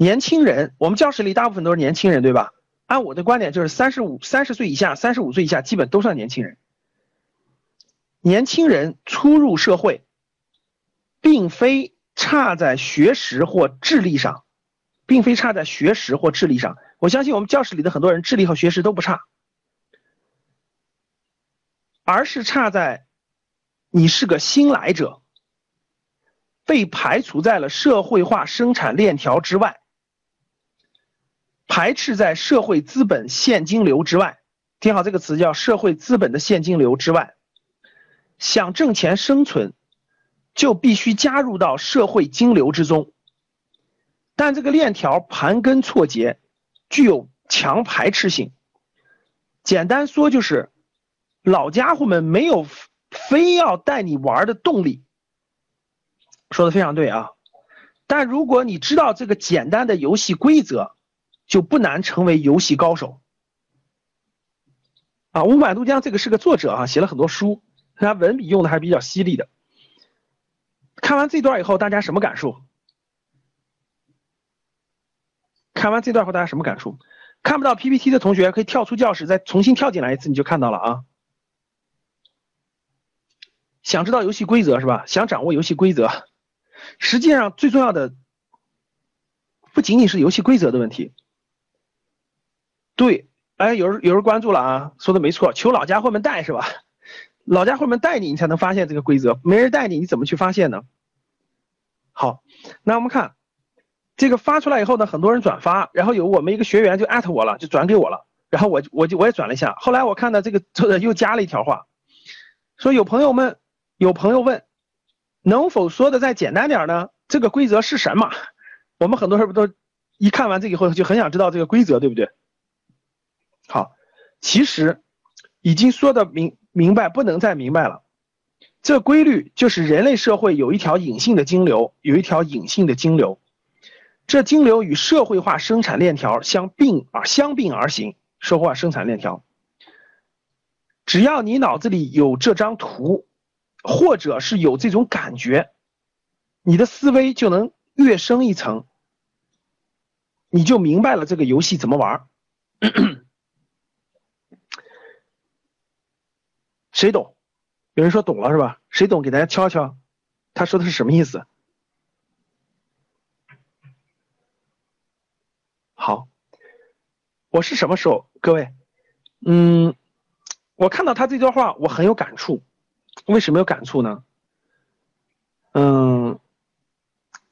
年轻人，我们教室里大部分都是年轻人，对吧？按我的观点，就是三十五、三十岁以下、三十五岁以下，基本都算年轻人。年轻人初入社会，并非差在学识或智力上，并非差在学识或智力上。我相信我们教室里的很多人智力和学识都不差，而是差在你是个新来者，被排除在了社会化生产链条之外。排斥在社会资本现金流之外，听好这个词叫社会资本的现金流之外。想挣钱生存，就必须加入到社会金流之中。但这个链条盘根错节，具有强排斥性。简单说就是，老家伙们没有非要带你玩的动力。说的非常对啊，但如果你知道这个简单的游戏规则。就不难成为游戏高手啊！乌满都江这个是个作者啊，写了很多书，他文笔用的还比较犀利的。看完这段以后，大家什么感受？看完这段后，大家什么感受？看不到 PPT 的同学可以跳出教室，再重新跳进来一次，你就看到了啊。想知道游戏规则是吧？想掌握游戏规则，实际上最重要的不仅仅是游戏规则的问题。对，哎，有人有人关注了啊，说的没错，求老家伙们带是吧？老家伙们带你，你才能发现这个规则，没人带你，你怎么去发现呢？好，那我们看这个发出来以后呢，很多人转发，然后有我们一个学员就艾特我了，就转给我了，然后我我就我也转了一下，后来我看到这个又加了一条话，说有朋友们有朋友问，能否说的再简单点呢？这个规则是什么？我们很多人不都一看完这以后就很想知道这个规则，对不对？好，其实已经说的明明白，不能再明白了。这规律就是人类社会有一条隐性的金流，有一条隐性的金流。这金流与社会化生产链条相并而相并而行。社会化生产链条，只要你脑子里有这张图，或者是有这种感觉，你的思维就能跃升一层，你就明白了这个游戏怎么玩。谁懂？有人说懂了是吧？谁懂？给大家敲敲，他说的是什么意思？好，我是什么时候？各位，嗯，我看到他这段话，我很有感触。为什么有感触呢？嗯，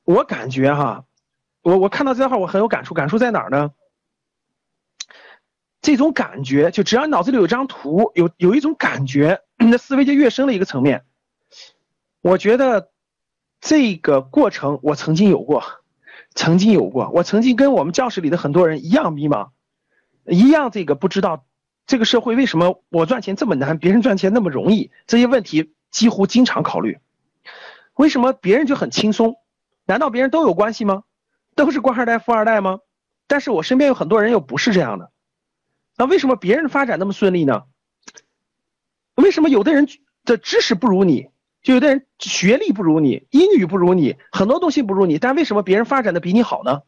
我感觉哈，我我看到这段话，我很有感触。感触在哪儿呢？这种感觉，就只要你脑子里有张图，有有一种感觉，你的思维就越深了一个层面。我觉得这个过程我曾经有过，曾经有过，我曾经跟我们教室里的很多人一样迷茫，一样这个不知道这个社会为什么我赚钱这么难，别人赚钱那么容易，这些问题几乎经常考虑。为什么别人就很轻松？难道别人都有关系吗？都是官二代、富二代吗？但是我身边有很多人又不是这样的。那为什么别人发展那么顺利呢？为什么有的人的知识不如你，就有的人学历不如你，英语不如你，很多东西不如你，但为什么别人发展的比你好呢？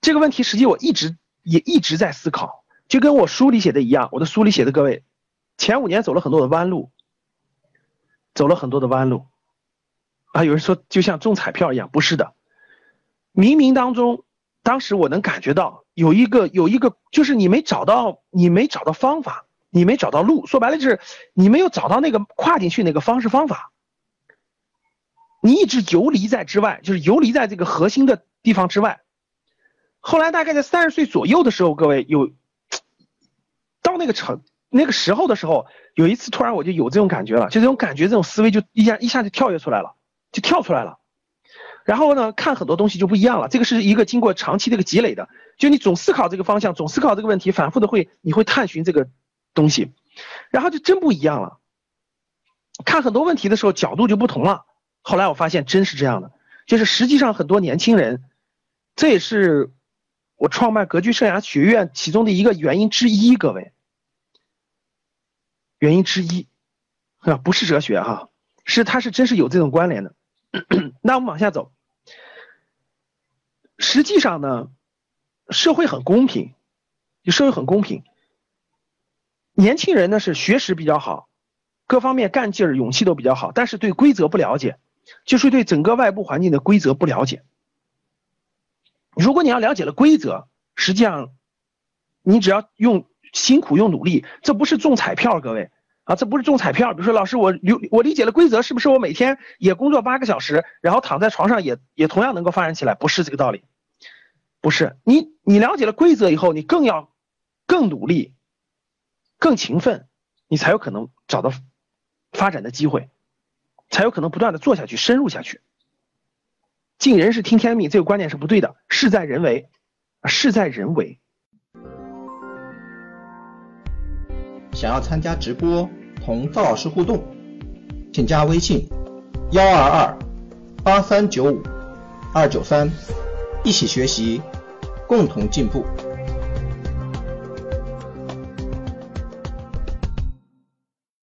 这个问题实际我一直也一直在思考，就跟我书里写的一样，我的书里写的各位，前五年走了很多的弯路，走了很多的弯路，啊，有人说就像中彩票一样，不是的，冥冥当中，当时我能感觉到。有一个有一个，就是你没找到，你没找到方法，你没找到路，说白了就是你没有找到那个跨进去那个方式方法，你一直游离在之外，就是游离在这个核心的地方之外。后来大概在三十岁左右的时候，各位有到那个程那个时候的时候，有一次突然我就有这种感觉了，就这种感觉，这种思维就一下一下就跳跃出来了，就跳出来了。然后呢，看很多东西就不一样了。这个是一个经过长期的一个积累的，就你总思考这个方向，总思考这个问题，反复的会，你会探寻这个东西，然后就真不一样了。看很多问题的时候，角度就不同了。后来我发现真是这样的，就是实际上很多年轻人，这也是我创办格局生涯学院其中的一个原因之一。各位，原因之一啊，不是哲学哈，是它是真是有这种关联的。那我们往下走。实际上呢，社会很公平，就社会很公平。年轻人呢是学识比较好，各方面干劲儿、勇气都比较好，但是对规则不了解，就是对整个外部环境的规则不了解。如果你要了解了规则，实际上你只要用辛苦、用努力，这不是中彩票，各位啊，这不是中彩票。比如说，老师，我理我理解了规则，是不是我每天也工作八个小时，然后躺在床上也也同样能够发展起来？不是这个道理，不是你你了解了规则以后，你更要更努力。更勤奋，你才有可能找到发展的机会，才有可能不断的做下去、深入下去。尽人事听天命这个观念是不对的，事在人为，事在人为。想要参加直播同赵老师互动，请加微信幺二二八三九五二九三，一起学习，共同进步。